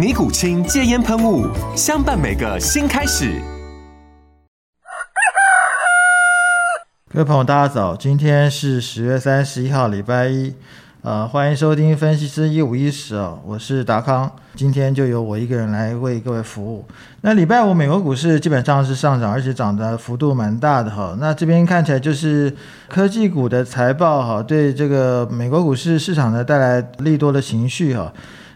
尼古清戒烟喷雾，相伴每个新开始。各位朋友，大家早！今天是十月三十一号，礼拜一，呃，欢迎收听分析师一五一十啊，我是达康，今天就由我一个人来为各位服务。那礼拜五美国股市基本上是上涨，而且涨的幅度蛮大的哈。那这边看起来就是科技股的财报哈，对这个美国股市市场呢带来利多的情绪哈。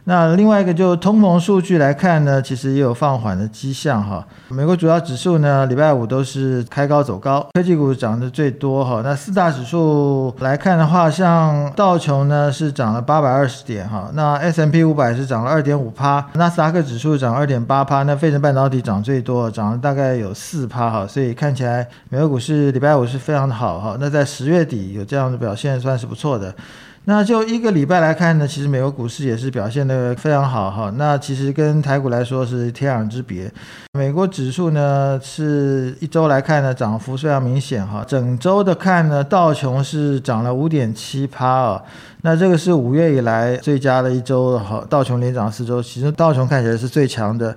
那另外一个就通膨数据来看呢，其实也有放缓的迹象哈。美国主要指数呢，礼拜五都是开高走高，科技股涨得最多哈。那四大指数来看的话，像道琼呢是涨了八百二十点哈，那 S M P 五百是涨了二点五趴，纳斯达克指数涨二点八趴，那费城半导体涨最多，涨了大概有四趴哈。所以看起来美国股市礼拜五是非常的好哈。那在十月底有这样的表现，算是不错的。那就一个礼拜来看呢，其实美国股市也是表现的非常好哈。那其实跟台股来说是天壤之别。美国指数呢是一周来看呢涨幅非常明显哈。整周的看呢，道琼是涨了五点七趴啊。那这个是五月以来最佳的一周哈。道琼连涨四周，其实道琼看起来是最强的。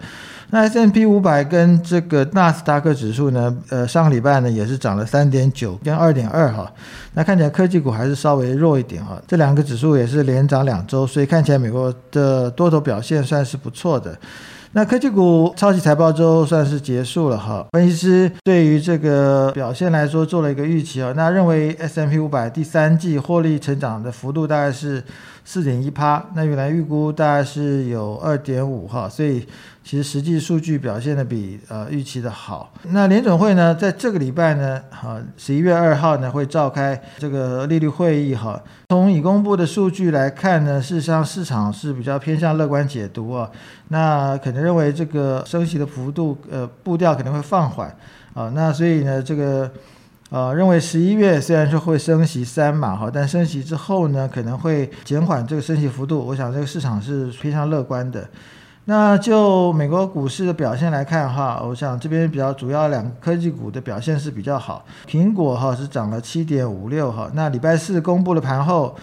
那 S M P 五百跟这个纳斯达克指数呢，呃，上个礼拜呢也是涨了三点九跟二点二哈。那看起来科技股还是稍微弱一点哈。这两个指数也是连涨两周，所以看起来美国的多头表现算是不错的。那科技股超级财报周算是结束了哈。分析师对于这个表现来说做了一个预期啊，那认为 S M P 五百第三季获利成长的幅度大概是四点一趴，那原来预估大概是有二点五哈，所以。其实实际数据表现的比呃预期的好。那联准会呢，在这个礼拜呢，哈，十一月二号呢会召开这个利率会议哈。从已公布的数据来看呢，事实上市场是比较偏向乐观解读啊。那可能认为这个升息的幅度呃步调可能会放缓啊。那所以呢，这个呃认为十一月虽然说会升息三码哈，但升息之后呢可能会减缓这个升息幅度。我想这个市场是非常乐观的。那就美国股市的表现来看哈，我想这边比较主要两个科技股的表现是比较好。苹果哈是涨了七点五六哈，那礼拜四公布了盘后，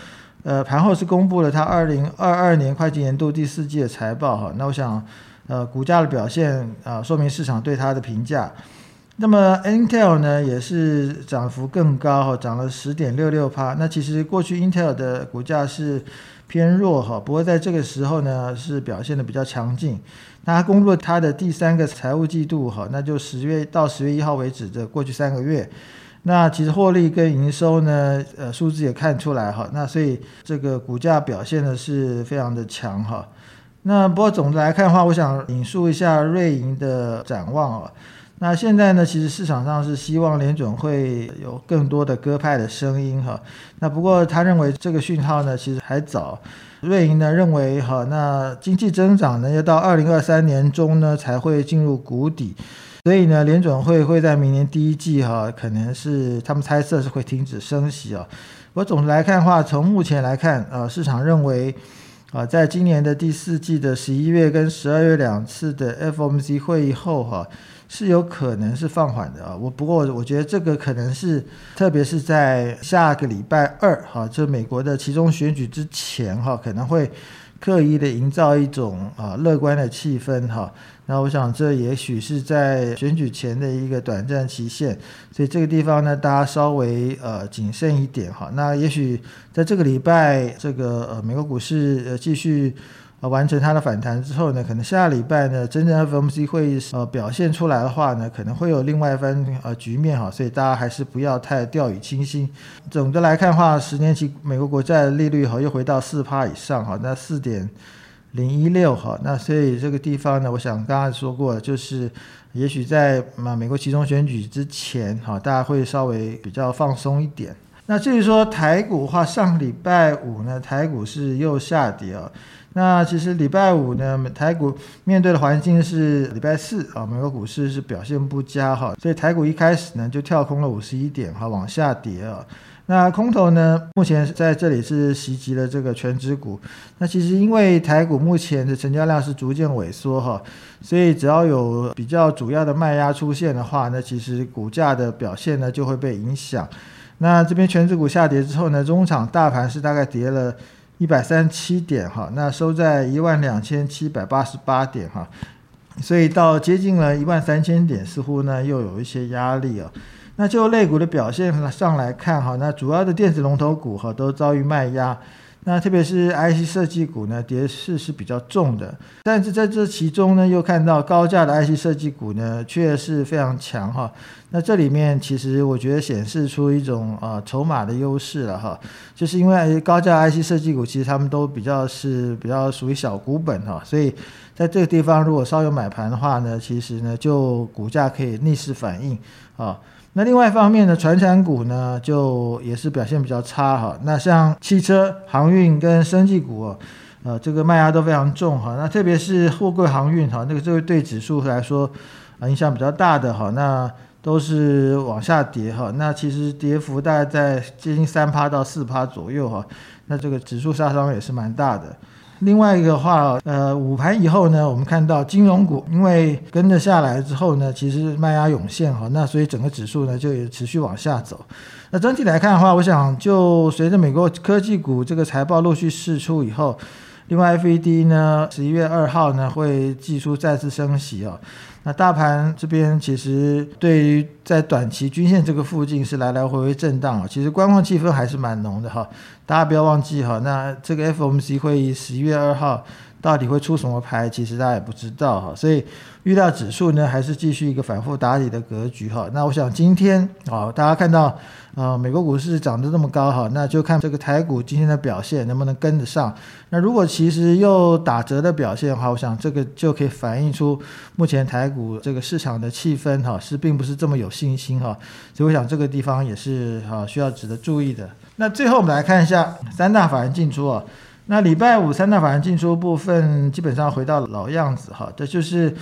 呃盘后是公布了它二零二二年会计年度第四季的财报哈。那我想，呃股价的表现啊，说明市场对它的评价。那么 Intel 呢也是涨幅更高哈，涨了十点六六帕。那其实过去 Intel 的股价是。偏弱哈，不过在这个时候呢，是表现的比较强劲。那它公布了它的第三个财务季度哈，那就十月到十月一号为止的过去三个月，那其实获利跟营收呢，呃，数字也看出来哈。那所以这个股价表现的是非常的强哈。那不过总的来看的话，我想引述一下瑞银的展望啊。那现在呢，其实市场上是希望联准会有更多的鸽派的声音哈。那不过他认为这个讯号呢，其实还早。瑞银呢认为哈，那经济增长呢要到二零二三年中呢才会进入谷底，所以呢联准会会在明年第一季哈，可能是他们猜测是会停止升息啊。我总的来看的话，从目前来看，呃，市场认为啊，在今年的第四季的十一月跟十二月两次的 FOMC 会议后哈。是有可能是放缓的啊，我不过我觉得这个可能是，特别是在下个礼拜二哈，就美国的其中选举之前哈，可能会刻意的营造一种啊乐观的气氛哈。那我想这也许是在选举前的一个短暂期限，所以这个地方呢，大家稍微呃谨慎一点哈。那也许在这个礼拜，这个呃美国股市呃继续。完成它的反弹之后呢，可能下礼拜呢，真正 FOMC 会议呃表现出来的话呢，可能会有另外一番呃局面哈，所以大家还是不要太掉以轻心。总的来看的话，十年期美国国债利率哈又回到四趴以上哈，那四点零一六哈，那所以这个地方呢，我想刚刚说过，就是也许在啊美国其中选举之前哈，大家会稍微比较放松一点。那至于说台股的话，上礼拜五呢，台股是又下跌啊。那其实礼拜五呢，台股面对的环境是礼拜四啊，美国股市是表现不佳哈，所以台股一开始呢就跳空了五十一点哈，往下跌啊。那空头呢，目前在这里是袭击了这个全指股。那其实因为台股目前的成交量是逐渐萎缩哈，所以只要有比较主要的卖压出现的话，那其实股价的表现呢就会被影响。那这边全指股下跌之后呢，中场大盘是大概跌了一百三十七点哈，那收在一万两千七百八十八点哈，所以到接近了一万三千点，似乎呢又有一些压力啊。那就类股的表现上来看哈，那主要的电子龙头股哈都遭遇卖压。那特别是 IC 设计股呢，跌势是比较重的，但是在这其中呢，又看到高价的 IC 设计股呢，却是非常强哈。那这里面其实我觉得显示出一种啊筹码的优势了哈，就是因为高价 IC 设计股其实他们都比较是比较属于小股本哈，所以在这个地方如果稍有买盘的话呢，其实呢就股价可以逆势反应啊。那另外一方面呢，传产股呢就也是表现比较差哈。那像汽车、航运跟生技股，呃，这个卖压都非常重哈。那特别是货柜航运哈，那个这个对指数来说啊影响比较大的哈，那都是往下跌哈。那其实跌幅大概在接近三趴到四趴左右哈。那这个指数杀伤也是蛮大的。另外一个话，呃，午盘以后呢，我们看到金融股因为跟着下来之后呢，其实卖压涌现哈，那所以整个指数呢就也持续往下走。那整体来看的话，我想就随着美国科技股这个财报陆续释出以后，另外 FED 呢十一月二号呢会寄出再次升息哦。那大盘这边其实对于在短期均线这个附近是来来回回震荡啊，其实观望气氛还是蛮浓的哈。大家不要忘记哈，那这个 FOMC 会议十一月二号到底会出什么牌，其实大家也不知道哈。所以遇到指数呢还是继续一个反复打底的格局哈。那我想今天啊，大家看到。啊，美国股市涨得这么高哈，那就看这个台股今天的表现能不能跟得上。那如果其实又打折的表现的话，我想这个就可以反映出目前台股这个市场的气氛哈，是并不是这么有信心哈。所以我想这个地方也是啊需要值得注意的。那最后我们来看一下三大法人进出啊。那礼拜五三大法人进出部分基本上回到老样子哈，这就是。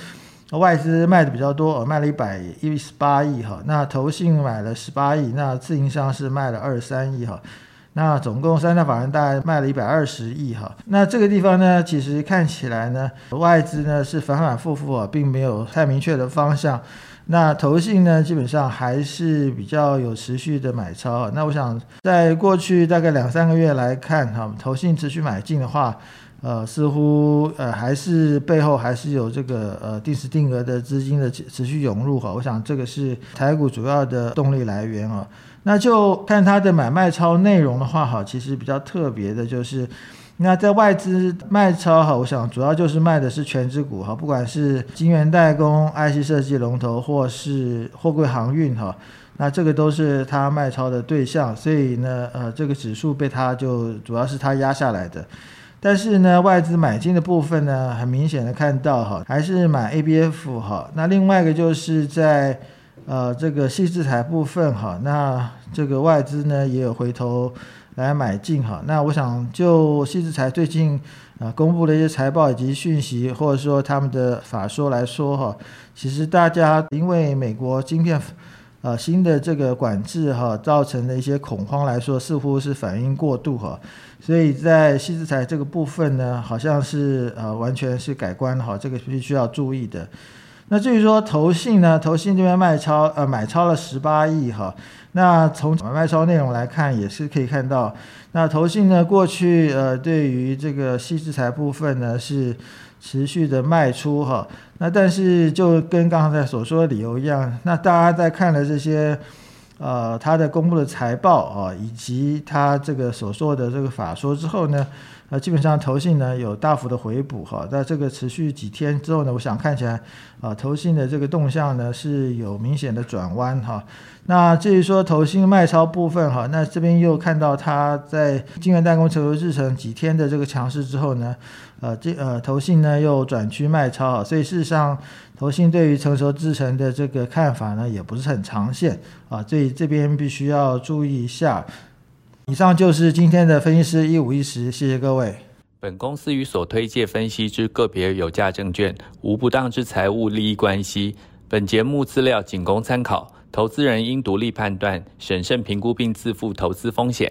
外资卖的比较多，卖了一百一十八亿哈，那投信买了十八亿，那自营商是卖了二十三亿哈，那总共三大法人大概卖了一百二十亿哈，那这个地方呢，其实看起来呢，外资呢是反反复复啊，并没有太明确的方向，那投信呢基本上还是比较有持续的买超，那我想在过去大概两三个月来看哈，投信持续买进的话。呃，似乎呃还是背后还是有这个呃定时定额的资金的持续涌入哈，我想这个是台股主要的动力来源啊。那就看它的买卖超内容的话哈，其实比较特别的就是，那在外资卖超哈，我想主要就是卖的是全指股哈，不管是晶圆代工、IC 设计龙头或是货柜航运哈，那这个都是它卖超的对象，所以呢，呃，这个指数被它就主要是它压下来的。但是呢，外资买进的部分呢，很明显的看到哈，还是买 ABF 哈。那另外一个就是在呃这个细制材部分哈，那这个外资呢也有回头来买进哈。那我想就西制材最近啊公布的一些财报以及讯息，或者说他们的法说来说哈，其实大家因为美国晶片。呃，新的这个管制哈，造成的一些恐慌来说，似乎是反应过度哈，所以在细资材这个部分呢，好像是呃完全是改观哈，这个必须要注意的。那至于说投信呢，投信这边卖超呃买超了十八亿哈，那从买卖超内容来看，也是可以看到，那投信呢过去呃对于这个细制材部分呢是。持续的卖出哈，那但是就跟刚才所说的理由一样，那大家在看了这些，呃，他的公布的财报啊，以及他这个所说的这个法说之后呢，呃，基本上投信呢有大幅的回补哈，在这个持续几天之后呢，我想看起来啊，投信的这个动向呢是有明显的转弯哈。那至于说投信卖超部分哈，那这边又看到它在晶圆代工成熟制程几天的这个强势之后呢，呃，这呃投信呢又转趋卖超啊，所以事实上投信对于成熟制程的这个看法呢也不是很长线啊，所以这边必须要注意一下。以上就是今天的分析师一五一十，谢谢各位。本公司与所推介分析之个别有价证券无不当之财务利益关系。本节目资料仅供参考，投资人应独立判断、审慎评估并自负投资风险。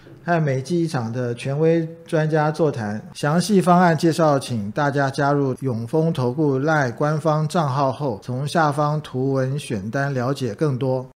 和美技一场的权威专家座谈，详细方案介绍，请大家加入永丰投顾赖官方账号后，从下方图文选单了解更多。